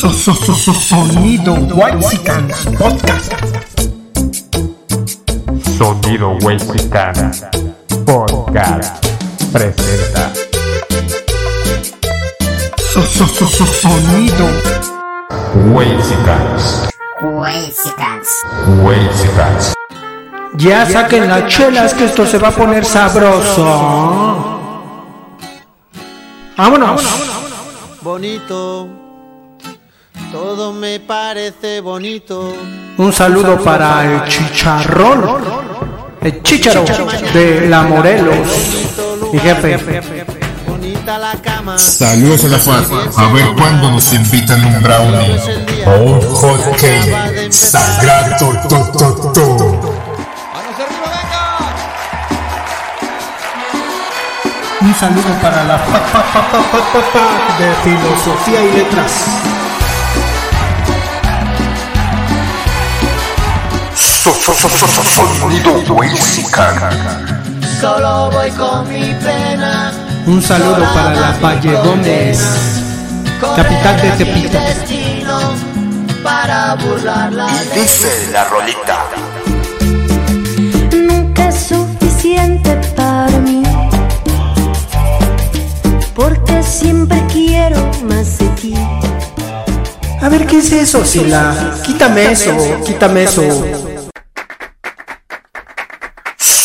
Sonido Whitesicans Podcast. Sonido Whitesicana Podcast presenta. Sonido Whitesicans. Whitesicans. Whitesicans. Ya saquen las chelas que esto se va a poner sabroso. Vámonos. bonito. Todo me parece bonito. Un saludo para el chicharrón. El chicharo de la Morelos. Mi jefe. Bonita la cama. Saludos a la FAD. A ver cuándo nos invitan un brownie o un hot cake. Sagrado to, to, to. Un saludo para la pa, pa, pa de filosofía y letras. Sonido Whitezican. Solo voy con mi pena. Un saludo para la Valle Gómez, capital de Tepito. Para burlarla. Dice la rolita. nunca es suficiente para mí. Porque siempre quiero más de ti. A ver, ¿qué es eso, Sila? Quítame eso, quítame eso.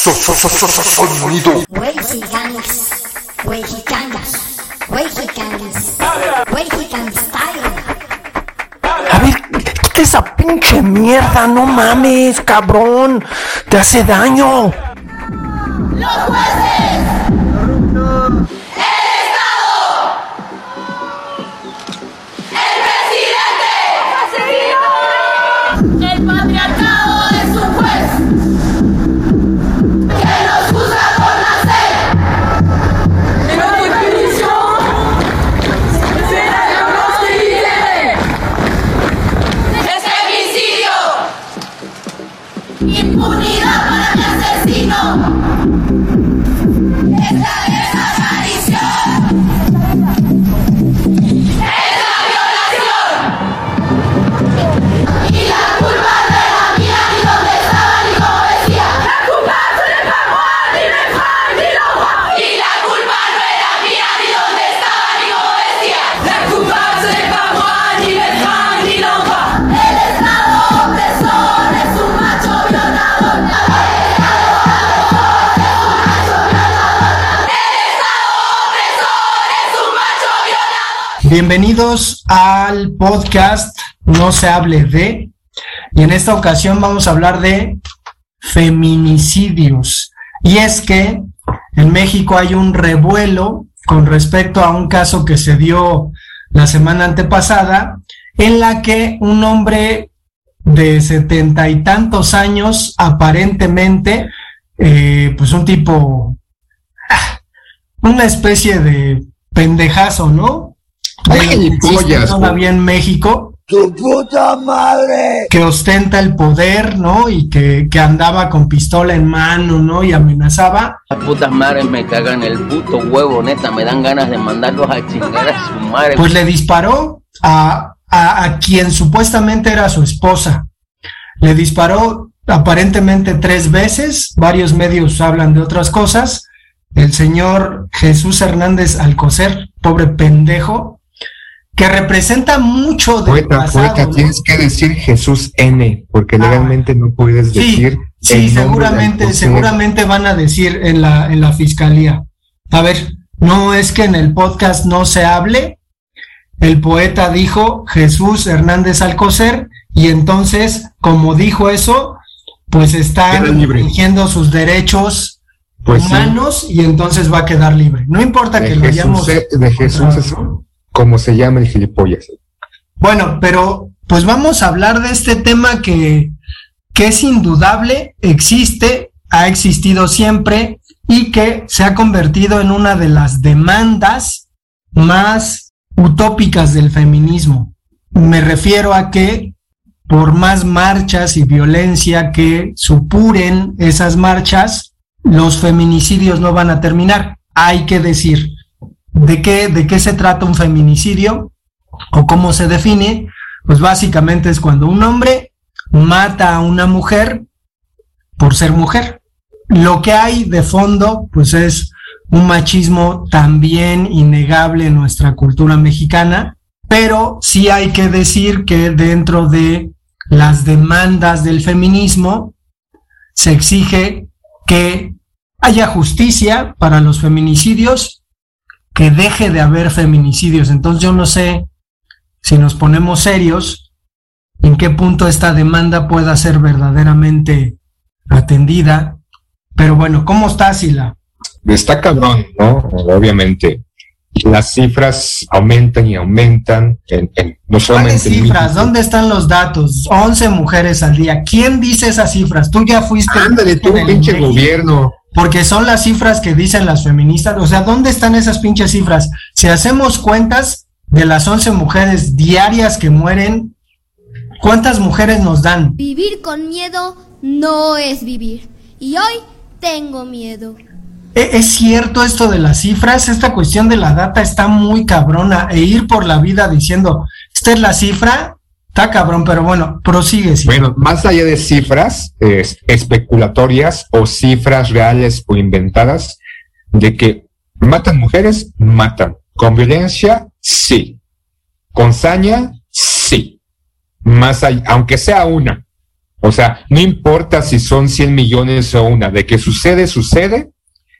Sonido. Whitesicans. Whitesicans style. A ver, quita esa pinche mierda, no mames, cabrón. Te hace daño. El Bienvenidos al podcast No se hable de. Y en esta ocasión vamos a hablar de feminicidios. Y es que en México hay un revuelo con respecto a un caso que se dio la semana antepasada, en la que un hombre de setenta y tantos años, aparentemente, eh, pues un tipo, ah, una especie de pendejazo, ¿no? Pollas, todavía en México, ¡Tu puta madre! que ostenta el poder, ¿no? Y que, que andaba con pistola en mano, ¿no? Y amenazaba. Las putas madres me cagan el puto huevo, neta, me dan ganas de mandarlos a chingar a su madre. Pues le disparó a, a, a quien supuestamente era su esposa. Le disparó aparentemente tres veces, varios medios hablan de otras cosas. El señor Jesús Hernández Alcocer, pobre pendejo, que representa mucho del Poeta, pasado, poeta, ¿no? tienes que decir Jesús N, porque Ah. legalmente no puedes decir. sí, seguramente, seguramente van a decir en la, en la fiscalía. A ver, no es que en el podcast no se hable. El poeta dijo Jesús Hernández Alcocer, y entonces, como dijo eso, pues están libre. exigiendo sus derechos Pues sí. humanos y entonces va a quedar libre. No importa De que lo hayamos. eh, de Jesús es como se llama el gilipollas. Bueno, pero pues vamos a hablar de este tema que, que es indudable, existe, ha existido siempre y que se ha convertido en una de las demandas más utópicas del feminismo. Me refiero a que por más marchas y violencia que supuren esas marchas, los feminicidios no van a terminar. Hay que decir, ¿de qué, de qué se trata un feminicidio? o cómo se define, pues básicamente es cuando un hombre mata a una mujer por ser mujer. Lo que hay de fondo, pues es un machismo también innegable en nuestra cultura mexicana, pero sí hay que decir que dentro de las demandas del feminismo se exige que haya justicia para los feminicidios, que deje de haber feminicidios. Entonces yo no sé si nos ponemos serios, en qué punto esta demanda pueda ser verdaderamente atendida. Pero bueno, ¿cómo está Sila? Está cabrón, ¿no? Obviamente. Las cifras aumentan y aumentan. En, en- no ¿Cuáles solamente cifras? ¿Dónde están los datos? 11 mujeres al día. ¿Quién dice esas cifras? Tú ya fuiste. Ándale, tú, en el pinche gobierno. Porque son las cifras que dicen las feministas. O sea, ¿dónde están esas pinches cifras? Si hacemos cuentas de las 11 mujeres diarias que mueren, ¿cuántas mujeres nos dan? Vivir con miedo no es vivir. Y hoy tengo miedo. ¿E- ¿Es cierto esto de las cifras? Esta cuestión de la data está muy cabrona. E ir por la vida diciendo, esta es la cifra, está cabrón, pero bueno, prosigue. sí. Bueno, más allá de cifras es- especulatorias o cifras reales o inventadas, de que matan mujeres, matan. Con violencia, sí. Con saña, sí. Más allá, aunque sea una. O sea, no importa si son 100 millones o una, de que sucede, sucede,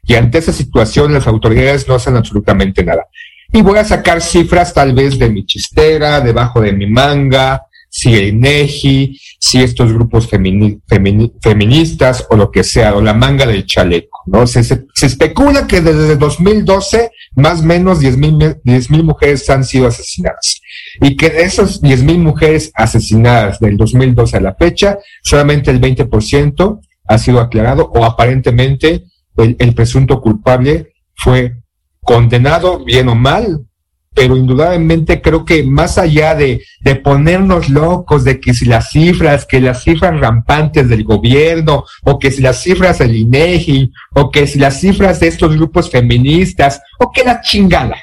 y ante esa situación las autoridades no hacen absolutamente nada. Y voy a sacar cifras tal vez de mi chistera, debajo de mi manga, si el INEGI, si estos grupos femini- femini- feministas o lo que sea, o la manga del chaleco, ¿no? Se, especula que desde 2012 más o menos 10 mil mujeres han sido asesinadas y que de esas 10 mil mujeres asesinadas del 2012 a la fecha, solamente el 20% ha sido aclarado o aparentemente el, presunto culpable fue condenado, bien o mal, pero indudablemente creo que más allá de, de ponernos locos de que si las cifras, que las cifras rampantes del gobierno, o que si las cifras del INEGI, o que si las cifras de estos grupos feministas, o que la chingada,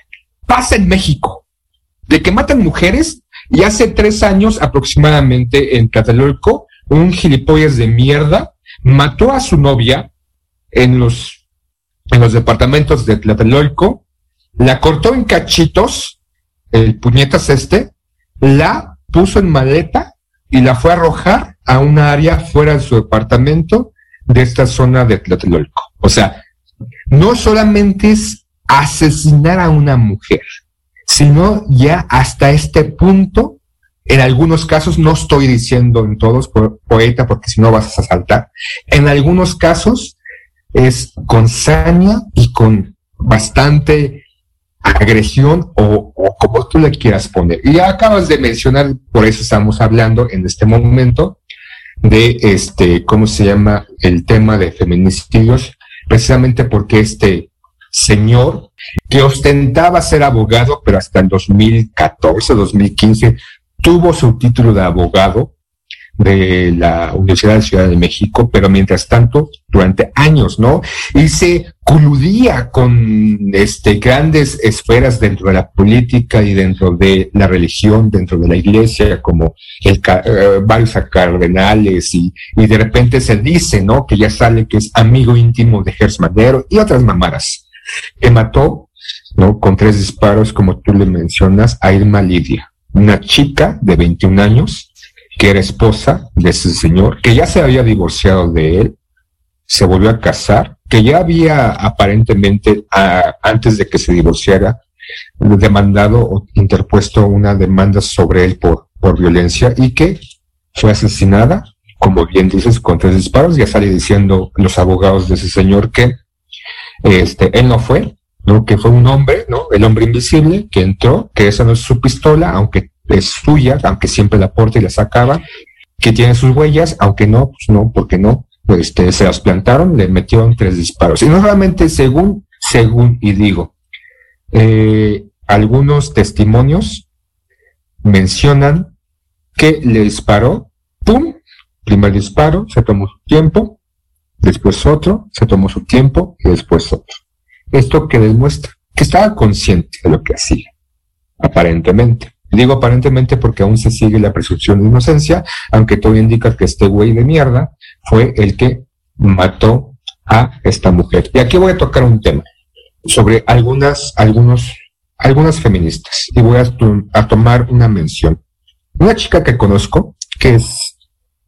pasa en México, de que matan mujeres, y hace tres años aproximadamente en Tlatelolco, un gilipollas de mierda mató a su novia en los, en los departamentos de Tlatelolco, la cortó en cachitos, el puñetas este, la puso en maleta y la fue a arrojar a una área fuera de su departamento de esta zona de Tlatelolco. O sea, no solamente es asesinar a una mujer, sino ya hasta este punto, en algunos casos, no estoy diciendo en todos, po- poeta, porque si no vas a saltar, en algunos casos es con saña y con bastante agresión o, como tú le quieras poner. Y acabas de mencionar, por eso estamos hablando en este momento de este, ¿cómo se llama? El tema de feminicidios, precisamente porque este señor que ostentaba ser abogado, pero hasta el 2014, 2015, tuvo su título de abogado de la Universidad de Ciudad de México, pero mientras tanto, durante años, ¿no? Y se coludía con este, grandes esferas dentro de la política y dentro de la religión, dentro de la iglesia, como el, eh, cardenales, y, y de repente se dice, ¿no? Que ya sale que es amigo íntimo de Gers Madero y otras mamadas, que mató, ¿no? Con tres disparos, como tú le mencionas, a Irma Lidia, una chica de 21 años, que era esposa de ese señor, que ya se había divorciado de él, se volvió a casar, que ya había aparentemente, antes de que se divorciara, demandado o interpuesto una demanda sobre él por, por violencia y que fue asesinada, como bien dices, con tres disparos. Ya sale diciendo los abogados de ese señor que este, él no fue, ¿no? que fue un hombre, ¿no? el hombre invisible, que entró, que esa no es su pistola, aunque es suya, aunque siempre la porta y la sacaba, que tiene sus huellas, aunque no, pues no, porque no, pues, este, se las plantaron, le metieron tres disparos. Y no solamente según, según, y digo, eh, algunos testimonios mencionan que le disparó, ¡pum! Primer disparo, se tomó su tiempo, después otro, se tomó su tiempo y después otro. Esto que demuestra que estaba consciente de lo que hacía, aparentemente. Digo aparentemente porque aún se sigue la presunción de inocencia, aunque todo indica que este güey de mierda fue el que mató a esta mujer. Y aquí voy a tocar un tema sobre algunas, algunos, algunas feministas y voy a, tomar una mención. Una chica que conozco, que es,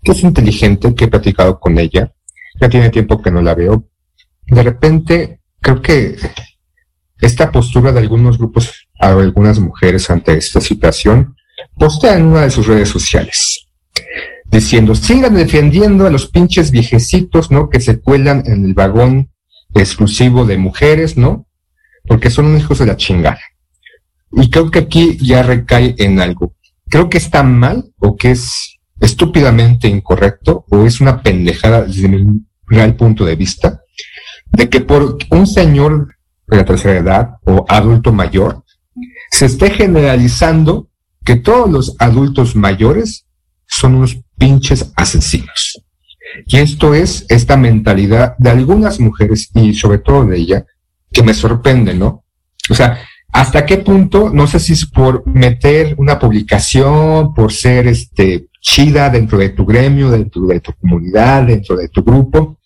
que es inteligente, que he platicado con ella, ya tiene tiempo que no la veo. De repente, creo que esta postura de algunos grupos, algunas mujeres ante esta situación, postea en una de sus redes sociales, diciendo, sigan defendiendo a los pinches viejecitos, ¿no? Que se cuelan en el vagón exclusivo de mujeres, ¿no? Porque son hijos de la chingada. Y creo que aquí ya recae en algo. Creo que está mal o que es estúpidamente incorrecto o es una pendejada desde mi real punto de vista de que por un señor de la tercera edad o adulto mayor se esté generalizando que todos los adultos mayores son unos pinches asesinos. Y esto es esta mentalidad de algunas mujeres y sobre todo de ella que me sorprende, ¿no? O sea, ¿hasta qué punto? No sé si es por meter una publicación, por ser este chida dentro de tu gremio, dentro de tu comunidad, dentro de tu grupo,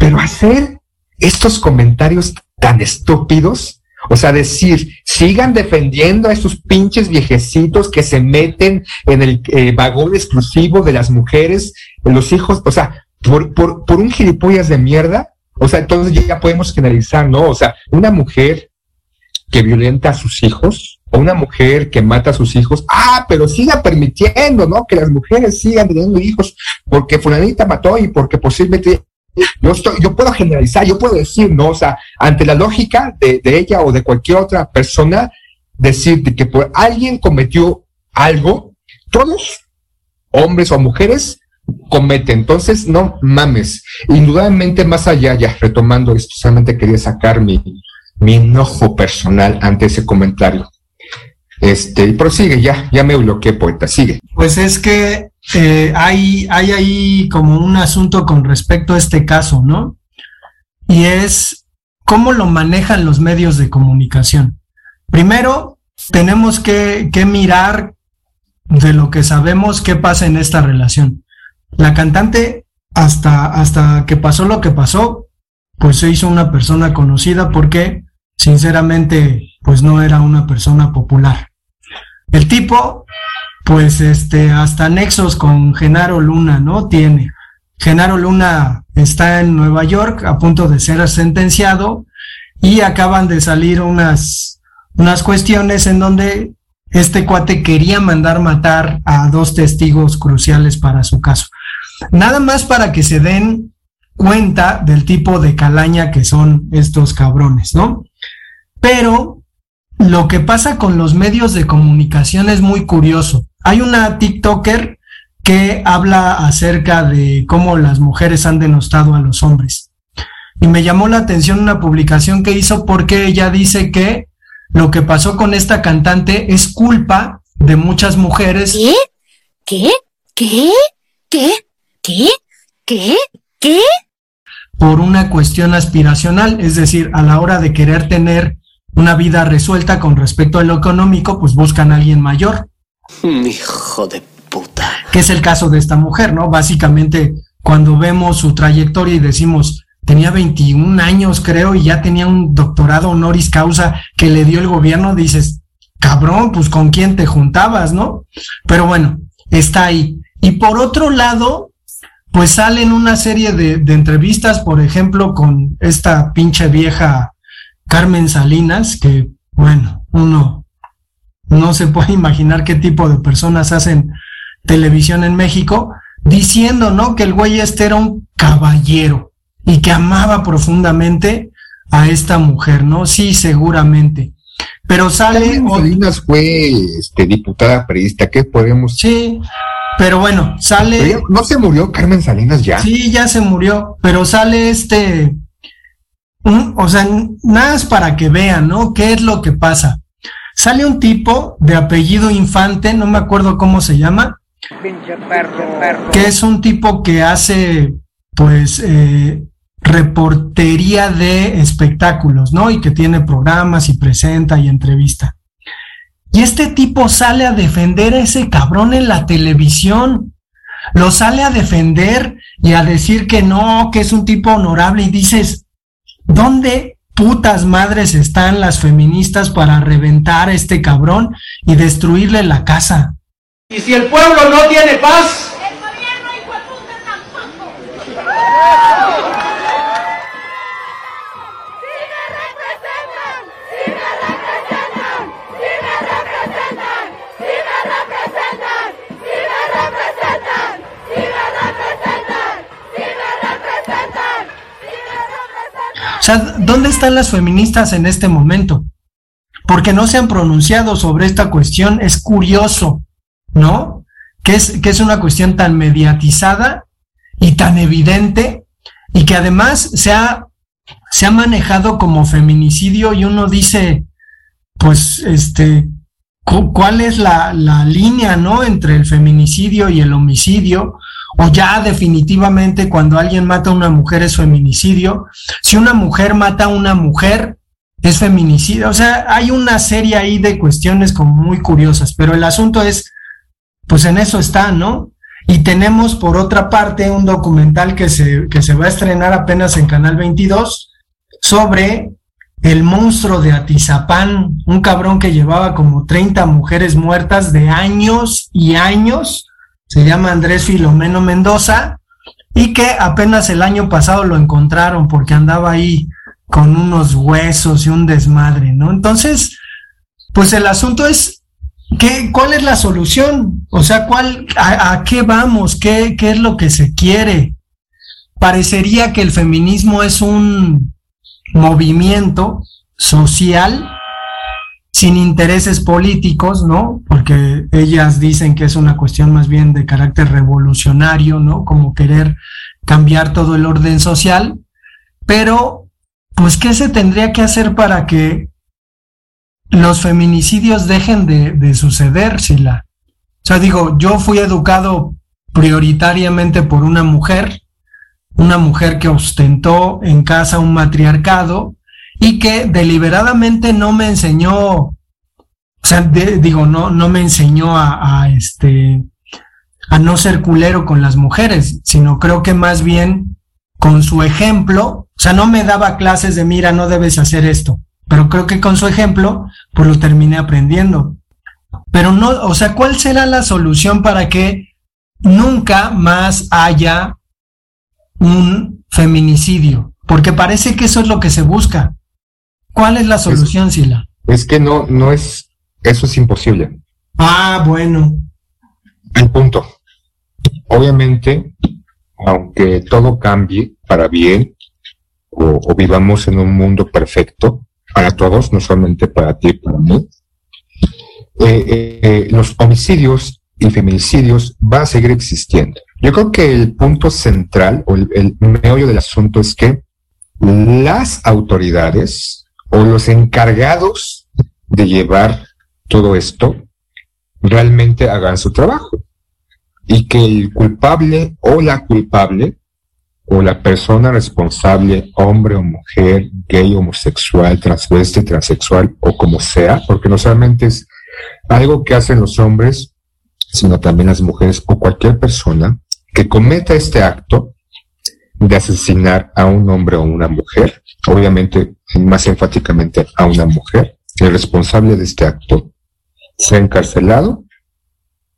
pero hacer estos comentarios tan estúpidos, o sea, decir, sigan defendiendo a esos pinches viejecitos que se meten en el eh, vagón exclusivo de las mujeres, los hijos, o sea, por, por, por un gilipollas de mierda, o sea, entonces ya podemos generalizar, ¿no? O sea, una mujer que violenta a sus hijos, o una mujer que mata a sus hijos, ah, pero siga permitiendo, ¿no? Que las mujeres sigan teniendo hijos porque fulanita mató y porque posiblemente yo, estoy, yo puedo generalizar, yo puedo decir, ¿no? O sea, ante la lógica de, ella o de cualquier otra persona, decir que por alguien cometió algo, todos, hombres o mujeres, cometen. Entonces, no mames. Indudablemente, más allá, ya retomando esto, solamente quería sacar mi, mi enojo personal ante ese comentario. Este, y prosigue, ya, ya me bloqueé, poeta, sigue. Pues es que eh, hay, hay ahí como un asunto con respecto a este caso, ¿no? Y es cómo lo manejan los medios de comunicación. Primero, tenemos que, que mirar de lo que sabemos qué pasa en esta relación. La cantante, hasta, hasta que pasó lo que pasó, pues se hizo una persona conocida porque, sinceramente, pues no era una persona popular. El tipo, pues este, hasta nexos con Genaro Luna, ¿no? Tiene. Genaro Luna está en Nueva York a punto de ser sentenciado y acaban de salir unas, unas cuestiones en donde este cuate quería mandar matar a dos testigos cruciales para su caso. Nada más para que se den cuenta del tipo de calaña que son estos cabrones, ¿no? Pero lo que pasa con los medios de comunicación es muy curioso. Hay una TikToker que habla acerca de cómo las mujeres han denostado a los hombres. Y me llamó la atención una publicación que hizo porque ella dice que lo que pasó con esta cantante es culpa de muchas mujeres. ¿Qué? ¿Qué? ¿Qué? ¿Qué? ¿Qué? ¿Qué? ¿Qué? Por una cuestión aspiracional, es decir, a la hora de querer tener una vida resuelta con respecto a lo económico, pues buscan a alguien mayor. Hijo de puta. Que es el caso de esta mujer, ¿no? Básicamente, cuando vemos su trayectoria y decimos, tenía 21 años, creo, y ya tenía un doctorado honoris causa que le dio el gobierno, dices, cabrón, pues con quién te juntabas, ¿no? Pero bueno, está ahí. Y por otro lado, pues salen una serie de, de entrevistas, por ejemplo, con esta pinche vieja Carmen Salinas, que, bueno, uno no se puede imaginar qué tipo de personas hacen televisión en México, diciendo, ¿no? Que el güey este era un caballero y que amaba profundamente a esta mujer, ¿no? Sí, seguramente. Pero sale... Carmen Salinas fue este, diputada periodista, ¿qué podemos...? Sí, pero bueno, sale... ¿No se murió Carmen Salinas ya? Sí, ya se murió, pero sale este, o sea, nada es para que vean, ¿no? ¿Qué es lo que pasa? Sale un tipo de apellido Infante, no me acuerdo cómo se llama, que es un tipo que hace, pues, eh, reportería de espectáculos, ¿no? Y que tiene programas y presenta y entrevista. Y este tipo sale a defender a ese cabrón en la televisión. Lo sale a defender y a decir que no, que es un tipo honorable. Y dices, ¿dónde putas madres están las feministas para reventar a este cabrón y destruirle la casa? Y si el pueblo no tiene paz, O sea, ¿dónde están las feministas en este momento? Porque no se han pronunciado sobre esta cuestión. Es curioso, ¿no? Que es, que es una cuestión tan mediatizada y tan evidente y que además se ha, se ha manejado como feminicidio y uno dice, pues, este, cu- ¿cuál es la, la línea, no? Entre el feminicidio y el homicidio o ya definitivamente cuando alguien mata a una mujer es feminicidio. Si una mujer mata a una mujer, es feminicidio. O sea, hay una serie ahí de cuestiones muy curiosas, pero el asunto es, pues en eso está, ¿no? Y tenemos por otra parte un documental que se, que se va a estrenar apenas en Canal 22 sobre el monstruo de Atizapán, un cabrón que llevaba como 30 mujeres muertas de años y años se llama Andrés Filomeno Mendoza, y que apenas el año pasado lo encontraron porque andaba ahí con unos huesos y un desmadre, ¿no? Entonces, pues el asunto es, ¿qué, ¿cuál es la solución? O sea, ¿cuál, a, a qué vamos? ¿Qué, ¿Qué es lo que se quiere? Parecería que el feminismo es un movimiento social sin intereses políticos, ¿no? Porque ellas dicen que es una cuestión más bien de carácter revolucionario, ¿no? Como querer cambiar todo el orden social, pero pues ¿qué se tendría que hacer para que los feminicidios dejen de, de suceder, Sila? O sea, digo, yo fui educado prioritariamente por una mujer, una mujer que ostentó en casa un matriarcado, y que deliberadamente no me enseñó, o sea, digo, no, no me enseñó a, a, este a no ser culero con las mujeres, sino creo que más bien con su ejemplo, o sea, no me daba clases de mira, no debes hacer esto, pero creo que con su ejemplo, pues lo terminé aprendiendo. Pero no, o sea, ¿cuál será la solución para que nunca más haya un feminicidio? Porque parece que eso es lo que se busca. ¿Cuál es la solución, Sila? Es que no, no es, eso es imposible. Ah, bueno. El punto. Obviamente, aunque todo cambie para bien, o, o vivamos en un mundo perfecto, para todos, no solamente para ti y para mí, eh, eh, eh, los homicidios y feminicidios van a seguir existiendo. Yo creo que el punto central o el, el meollo del asunto es que las autoridades o los encargados de llevar todo esto realmente hagan su trabajo. Y que el culpable o la culpable o la persona responsable, hombre o mujer, gay, homosexual, transvesti, transexual o como sea, porque no solamente es algo que hacen los hombres, sino también las mujeres o cualquier persona que cometa este acto de asesinar a un hombre o una mujer, obviamente más enfáticamente a una mujer, el responsable de este acto sea encarcelado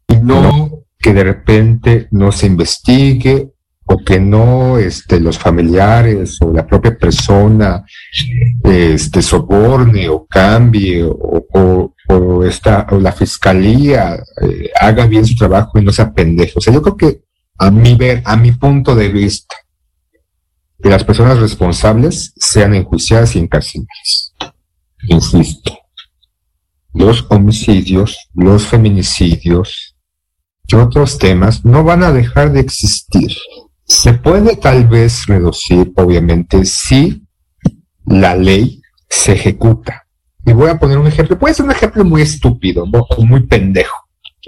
y no que de repente no se investigue o que no este, los familiares o la propia persona este, soborne o cambie o, o, o esta, o la fiscalía eh, haga bien su trabajo y no sea pendejo. O sea, yo creo que a mi ver, a mi punto de vista, que las personas responsables sean enjuiciadas y encarceladas. Insisto, los homicidios, los feminicidios y otros temas no van a dejar de existir. Se puede tal vez reducir, obviamente, si la ley se ejecuta. Y voy a poner un ejemplo, puede ser un ejemplo muy estúpido, muy pendejo,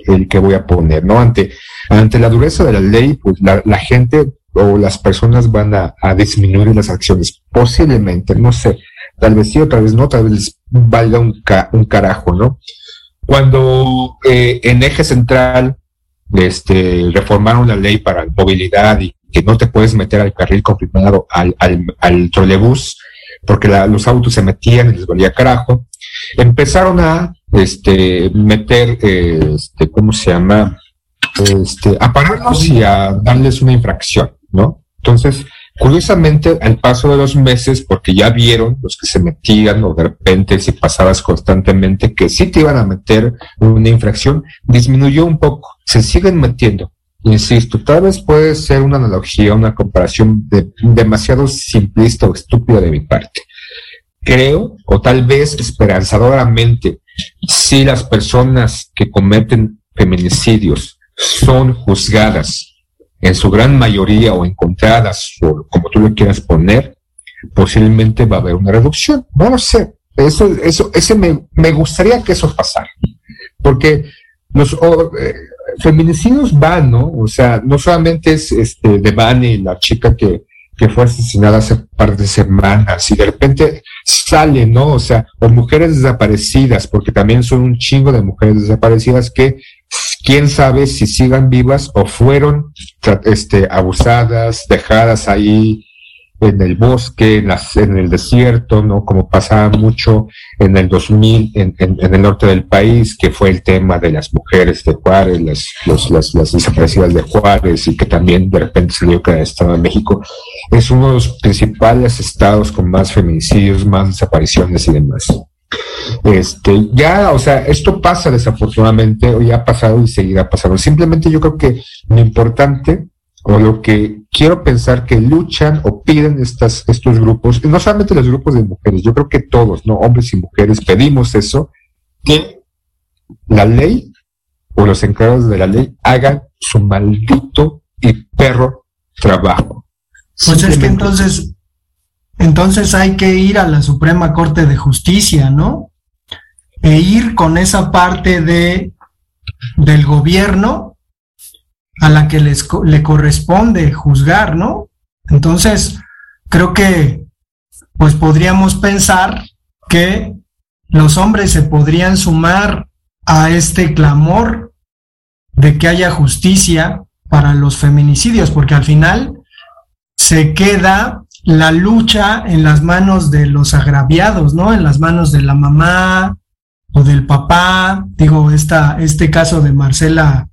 el que voy a poner, ¿no? Ante, ante la dureza de la ley, pues la, la gente o las personas van a, a, disminuir las acciones. Posiblemente, no sé, tal vez sí, o tal vez no, tal vez valga un, ca un carajo, ¿no? cuando eh, en eje central este, reformaron la ley para movilidad y que no te puedes meter al carril comprimado al, al, al trolebús, porque la- los autos se metían y les valía carajo, empezaron a este, meter, eh, este, ¿cómo se llama? Este, a pararlos y a darles una infracción, ¿no? Entonces, curiosamente, al paso de los meses, porque ya vieron los que se metían o de repente si pasabas constantemente que sí te iban a meter una infracción, disminuyó un poco, se siguen metiendo. Insisto, tal vez puede ser una analogía, una comparación de- demasiado simplista o estúpida de mi parte. Creo, o tal vez esperanzadoramente, si las personas que cometen feminicidios son juzgadas en su gran mayoría o encontradas, o como tú lo quieras poner, posiblemente va a haber una reducción. No lo sé. Eso, eso, ese me, me gustaría que eso pasara. Porque los o, eh, feminicidios van, ¿no? O sea, no solamente es este de Vani, la chica que, que fue asesinada hace par de semanas, y de repente sale, ¿no? O sea, o mujeres desaparecidas, porque también son un chingo de mujeres desaparecidas que quién sabe si sigan vivas o fueron este, abusadas, dejadas ahí en el bosque, en, las- en el desierto, ¿no? Como pasaba mucho en el 2000 en, en- el norte del país, que fue el tema de las mujeres de Juárez, las, los- las, desaparecidas de Juárez, y que también de repente salió el Estado de México es uno de los principales estados con más feminicidios, más desapariciones y demás. Este, ya, o sea, esto pasa desafortunadamente, o ya ha pasado y seguirá pasando. Simplemente yo creo que lo importante, o lo que quiero pensar que luchan o piden estas, estos grupos, no solamente los grupos de mujeres, yo creo que todos, ¿no? Hombres y mujeres, pedimos eso, que la ley o los encargados de la ley hagan su maldito y perro trabajo. Pues es que entonces, entonces hay que ir a la Suprema Corte de Justicia, ¿no? E ir con esa parte de del gobierno a la que les le corresponde juzgar, ¿no? Entonces, creo que pues podríamos pensar que los hombres se podrían sumar a este clamor de que haya justicia para los feminicidios, porque al final se queda la lucha en las manos de los agraviados, ¿no? En las manos de la mamá o del papá. Digo, esta, este caso de Marcela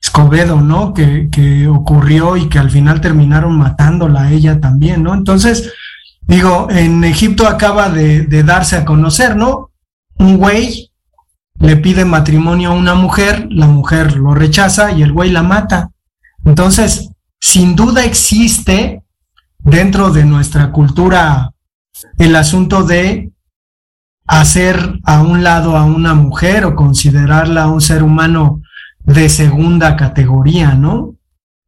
Escobedo, ¿no? Que, que ocurrió y que al final terminaron matándola a ella también, ¿no? Entonces, digo, en Egipto acaba de, de darse a conocer, ¿no? Un güey le pide matrimonio a una mujer, la mujer lo rechaza y el güey la mata. Entonces, sin duda existe dentro de nuestra cultura el asunto de hacer a un lado a una mujer o considerarla un ser humano de segunda categoría, ¿no?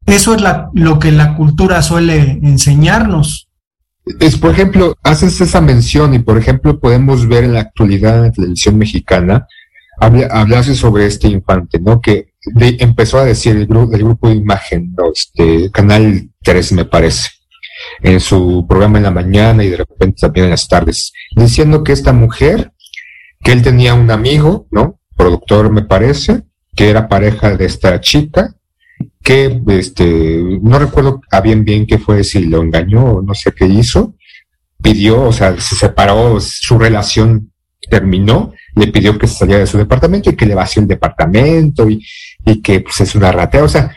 Eso es la- lo que la cultura suele enseñarnos. Es, por ejemplo, haces esa mención y, por ejemplo, podemos ver en la actualidad en la televisión mexicana, habla, hablase sobre este infante, ¿no? Que empezó a decir el, gru- el grupo de imagen. Este, Canal 3, me parece, en su programa en la mañana y de repente también en las tardes, diciendo que esta mujer, que él tenía un amigo, ¿no? Productor, me parece, que era pareja de esta chica, que este no recuerdo a bien bien qué fue si lo engañó o no sé qué hizo pidió o sea se separó su relación terminó le pidió que se saliera de su departamento y que le vació el departamento y, y que pues es una ratea o sea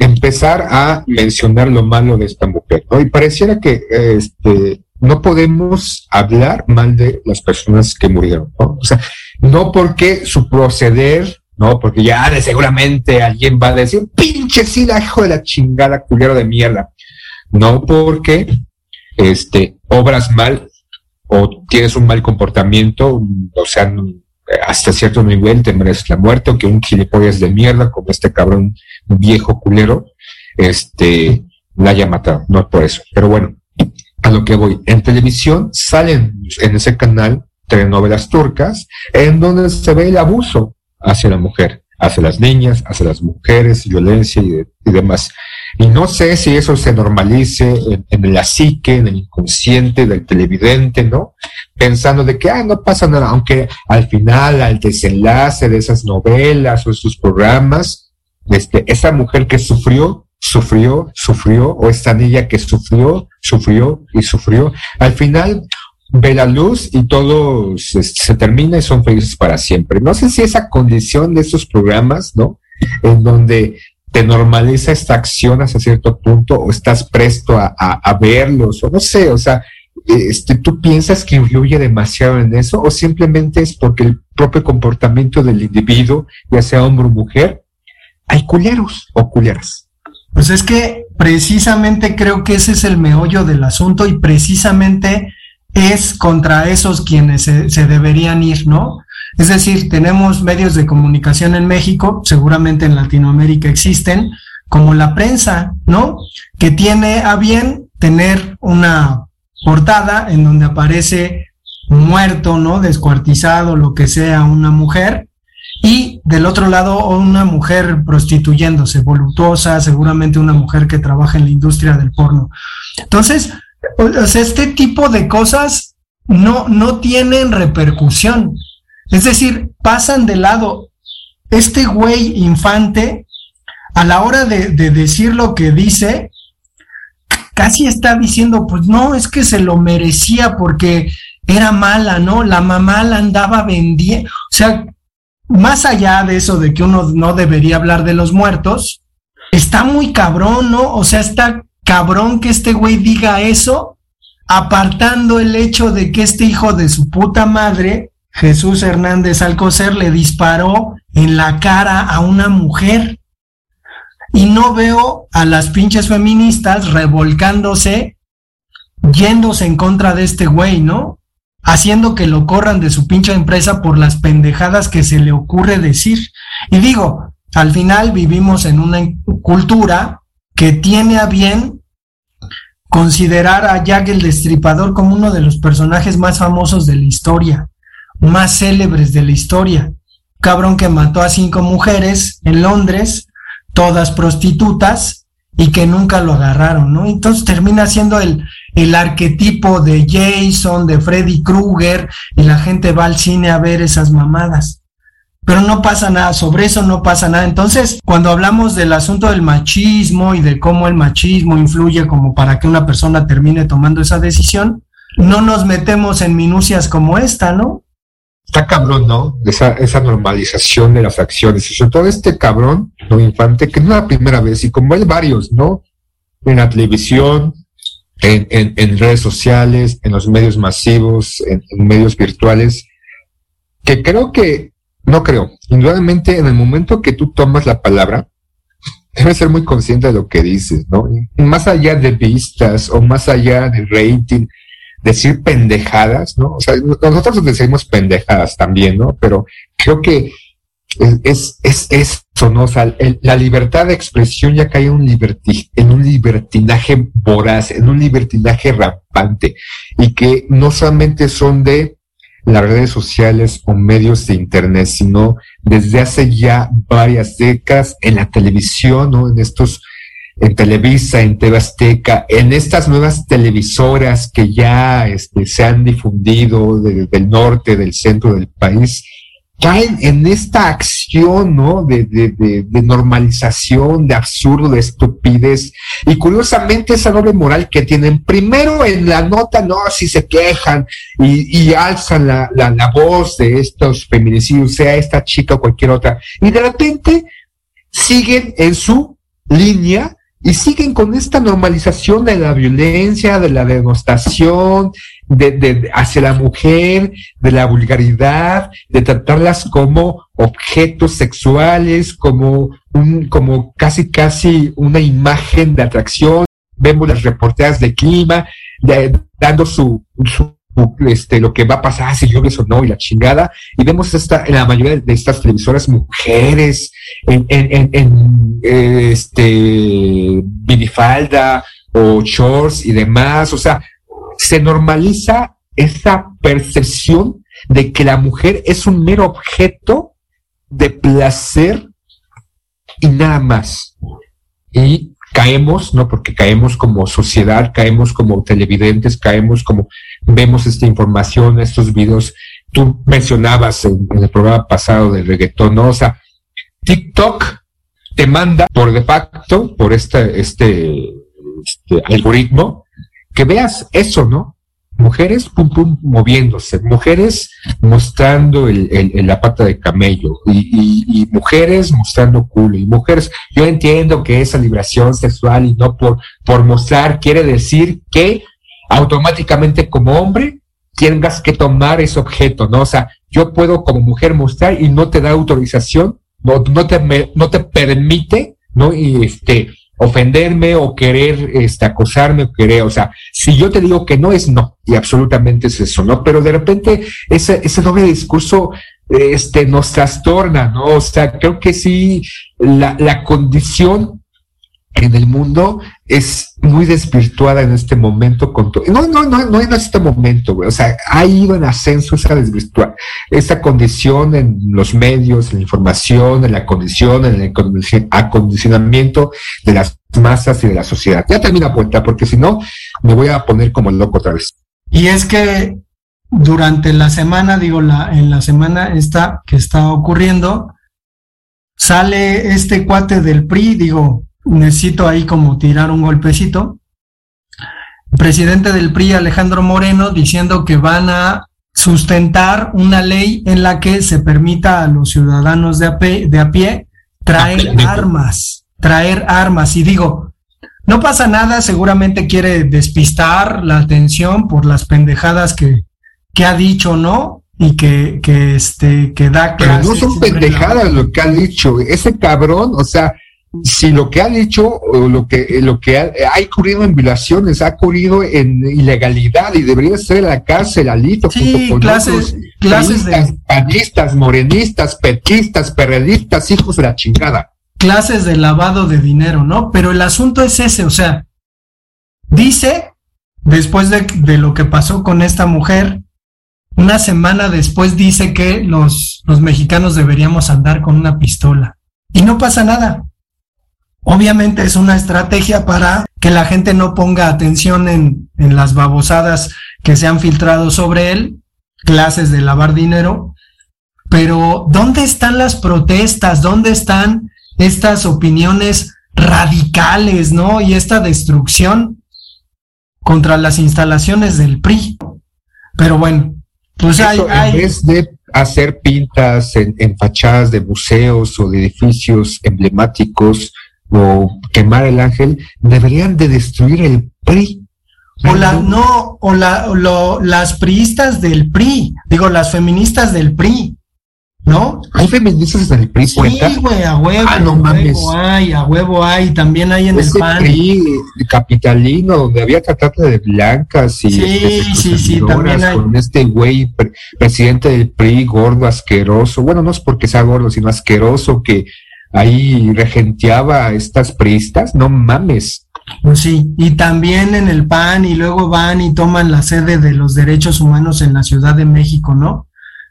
empezar a mencionar lo malo de esta mujer ¿no? y pareciera que este no podemos hablar mal de las personas que murieron ¿no? o sea no porque su proceder no, porque ya seguramente alguien va a decir, pinche sida, hijo de la chingada, culero de mierda. No porque este, obras mal o tienes un mal comportamiento, o sea, hasta cierto nivel te mereces la muerte, o que un gilipollas de mierda, como este cabrón viejo culero, este, la haya matado. No por eso. Pero bueno, a lo que voy. En televisión salen en ese canal telenovelas turcas en donde se ve el abuso hacia la mujer, hacia las niñas, hacia las mujeres, violencia y, y demás. Y no sé si eso se normalice en, en la psique, en el inconsciente del televidente, ¿no? Pensando de que, ah, no pasa nada, aunque al final, al desenlace de esas novelas o esos programas, este, esa mujer que sufrió, sufrió, sufrió, o esta niña que sufrió, sufrió y sufrió, al final ve la luz y todo se, se termina y son felices para siempre. No sé si esa condición de estos programas, ¿no? En donde te normaliza esta acción hasta cierto punto o estás presto a, a, verlos o no sé, o sea, este, ¿tú piensas que influye demasiado en eso o simplemente es porque el propio comportamiento del individuo, ya sea hombre o mujer, hay culeros o culeras? Pues es que precisamente creo que ese es el meollo del asunto y precisamente es contra esos quienes se, se, deberían ir, ¿no? Es decir, tenemos medios de comunicación en México, seguramente en Latinoamérica existen, como la prensa, ¿no? Que tiene a bien tener una portada en donde aparece muerto, ¿no? Descuartizado, lo que sea, una mujer, y del otro lado una mujer prostituyéndose, voluptuosa, seguramente una mujer que trabaja en la industria del porno. Entonces, este tipo de cosas no, no tienen repercusión. Es decir, pasan de lado. Este güey infante, a la hora de, de, decir lo que dice, casi está diciendo, pues no, es que se lo merecía porque era mala, ¿no? La mamá la andaba vendiendo. O sea, más allá de eso de que uno no debería hablar de los muertos, está muy cabrón, ¿no? O sea, está cabrón que este güey diga eso, apartando el hecho de que este hijo de su puta madre, Jesús Hernández Alcocer, le disparó en la cara a una mujer. Y no veo a las pinches feministas revolcándose, yéndose en contra de este güey, ¿no? Haciendo que lo corran de su pinche empresa por las pendejadas que se le ocurre decir. Y digo, al final vivimos en una cultura que tiene a bien considerar a Jack el Destripador como uno de los personajes más famosos de la historia, más célebres de la historia. Cabrón que mató a cinco mujeres en Londres, todas prostitutas, y que nunca lo agarraron, ¿no? Entonces termina siendo el, el arquetipo de Jason, de Freddy Krueger, y la gente va al cine a ver esas mamadas pero no pasa nada, sobre eso no pasa nada. Entonces, cuando hablamos del asunto del machismo y de cómo el machismo influye como para que una persona termine tomando esa decisión, no nos metemos en minucias como esta, ¿no? Está cabrón, ¿no? Esa, esa normalización de las acciones. Y sobre todo este cabrón, no infante, que no es la primera vez, y como hay varios, ¿no? En la televisión, en, en, redes sociales, en los medios masivos, en, medios virtuales, que creo que no creo. Indudablemente, en el momento que tú tomas la palabra, debes ser muy consciente de lo que dices, ¿no? Más allá de vistas o más allá de rating, decir pendejadas, ¿no? O sea, nosotros decimos pendejadas también, ¿no? Pero creo que es, es, es eso, ¿no? O sea, el, la libertad de expresión ya cae en un, en un libertinaje voraz, en un libertinaje rampante, y que no solamente son de las redes sociales o medios de internet, sino desde hace ya varias décadas en la televisión, ¿no? En estos, en Televisa, en TV Azteca, en estas nuevas televisoras que ya este, se han difundido de, del norte, del centro del país, caen en esta acción, ¿no? De, de, de, normalización, de absurdo, de estupidez. Y curiosamente esa doble moral que tienen, primero en la nota, no, si se quejan y, y alzan la, la, la, voz de estos feminicidios, sea esta chica o cualquier otra, y de repente siguen en su línea y siguen con esta normalización de la violencia, de la denostación, de, de, hacia la mujer, de la vulgaridad, de tratarlas como objetos sexuales, como un, como casi casi una imagen de atracción. Vemos las reporteras de clima, de, dando su, su este, lo que va a pasar si llueve o no y la chingada. Y vemos esta, en la mayoría de estas televisoras mujeres en, en, en, en este, minifalda o shorts y demás. O sea, se normaliza esa percepción de que la mujer es un mero objeto de placer y nada más. Y caemos, ¿no? Porque caemos como sociedad, caemos como televidentes, caemos como vemos esta información, estos videos. Tú mencionabas en, el programa pasado del reggaetón. O sea, TikTok te manda por de facto, por este, este, este algoritmo, que veas eso, ¿no? Mujeres pum pum moviéndose, mujeres mostrando el- la pata de camello y, y- y mujeres mostrando culo y mujeres. Yo entiendo que esa liberación sexual y no por, por mostrar quiere decir que automáticamente como hombre tengas que tomar ese objeto, ¿no? O sea, yo puedo como mujer mostrar y no te da autorización, no, no te, no te permite, ¿no? Y este, ofenderme o querer este, acosarme o querer, o sea, si yo te digo que no es no, y absolutamente es eso, ¿no? Pero de repente ese, ese doble discurso este, nos trastorna, ¿no? O sea, creo que sí, la, la condición en el mundo es muy desvirtuada en este momento. No, no, no, no en este momento, güey. O sea, ha ido en ascenso esa desvirtua esta condición en los medios, en la información, en la condición, en el acondici- acondicionamiento de las masas y de la sociedad. Ya termina puerta, porque si no, me voy a poner como loco otra vez. Y es que durante la semana, digo, la, en la semana esta que está ocurriendo, sale este cuate del PRI, digo, necesito ahí como tirar un golpecito. Presidente del PRI, Alejandro Moreno, diciendo que van a sustentar una ley en la que se permita a los ciudadanos de a pie, de a pie traer armas, traer armas. Y digo, no pasa nada, seguramente quiere despistar la atención por las pendejadas que, que ha dicho, ¿no? Y que, que este, que da Pero no son la- pendejadas lo que ha dicho. Ese cabrón, o sea, si lo que ha dicho o lo que lo que ha, ha ocurrido en violaciones, ha ocurrido en ilegalidad y debería ser en la cárcel alito Sí, junto con clases- otros clases de- panistas, morenistas, petistas, perredistas, hijos de la chingada. clases de lavado de dinero, ¿no? Pero el asunto es ese, o sea, dice, después de, de lo que pasó con esta mujer, una semana después dice que los, los mexicanos deberíamos andar con una pistola. Y no pasa nada. Obviamente es una estrategia para que la gente no ponga atención en, en las babosadas que se han filtrado sobre él, clases de lavar dinero, pero ¿dónde están las protestas? ¿Dónde están estas opiniones radicales, ¿no? Y esta destrucción contra las instalaciones del PRI. Pero bueno, pues hay, hay- en vez de hacer pintas en, en fachadas de museos o de edificios emblemáticos o quemar el ángel, deberían de destruir el PRI. o la, no, o, la, o lo- las priistas del PRI, digo, las feministas del PRI, ¿no? ¿Hay feministas del PRI, Sí, cuenta? güey, a huevo, Ah, no a mames. huevo hay, a huevo hay, también hay en el Ese PAN. PRI capitalino, donde había trata de blancas y Sí, este, sí, sí, también hay. con este güey, pre- presidente del PRI, gordo, asqueroso. Bueno, no es porque sea gordo, sino asqueroso, que ahí regenteaba a estas priistas. No mames. Pues sí, y también en el PAN y luego van y toman la sede de los derechos humanos en la Ciudad de México, ¿no?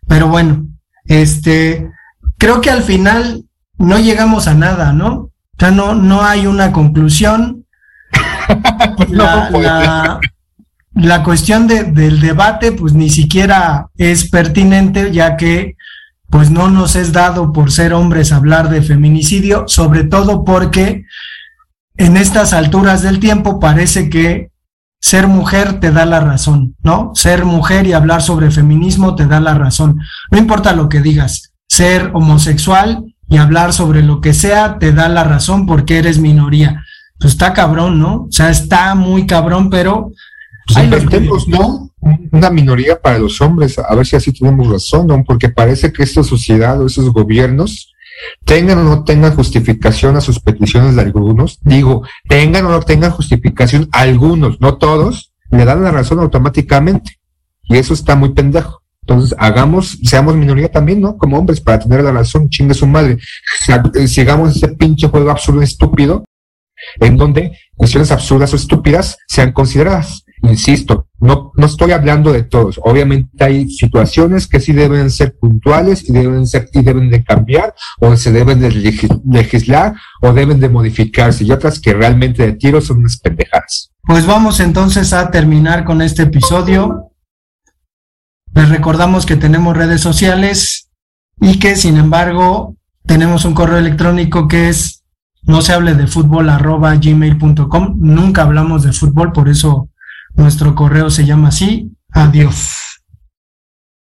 Pero bueno, este, creo que al final no llegamos a nada, ¿no? O sea, no, no hay una conclusión. la, pues. la- la cuestión de- del debate, pues ni siquiera es pertinente, ya que pues no nos es dado por ser hombres hablar de feminicidio, sobre todo porque en estas alturas del tiempo parece que ser mujer te da la razón, ¿no? Ser mujer y hablar sobre feminismo te da la razón. No importa lo que digas, ser homosexual y hablar sobre lo que sea te da la razón porque eres minoría. Pues está cabrón, ¿no? O sea, está muy cabrón, pero Pues ahí los inventemos, ¿no? Una minoría para los hombres, a ver si así tenemos razón, ¿no? Porque parece que esta sociedad o esos gobiernos tengan o no tengan justificación a sus peticiones de algunos, digo, tengan o no tengan justificación algunos, no todos, le dan la razón automáticamente. Y eso está muy pendejo. Entonces, hagamos, seamos minoría también, ¿no? Como hombres, para tener la razón, chingue su madre. Sigamos ese pinche juego absurdo y estúpido, en donde cuestiones absurdas o estúpidas sean consideradas. Insisto, no, no estoy hablando de todos. Obviamente hay situaciones que sí deben ser puntuales y deben ser y deben de cambiar o se deben de legislar o deben de modificarse y otras que realmente de tiro son unas pendejadas. Pues vamos entonces a terminar con este episodio. Les recordamos que tenemos redes sociales y que sin embargo tenemos un correo electrónico que es no se hable de fútbol arroba gmail.com. Nunca hablamos de fútbol, por eso nuestro correo se llama así. Adiós.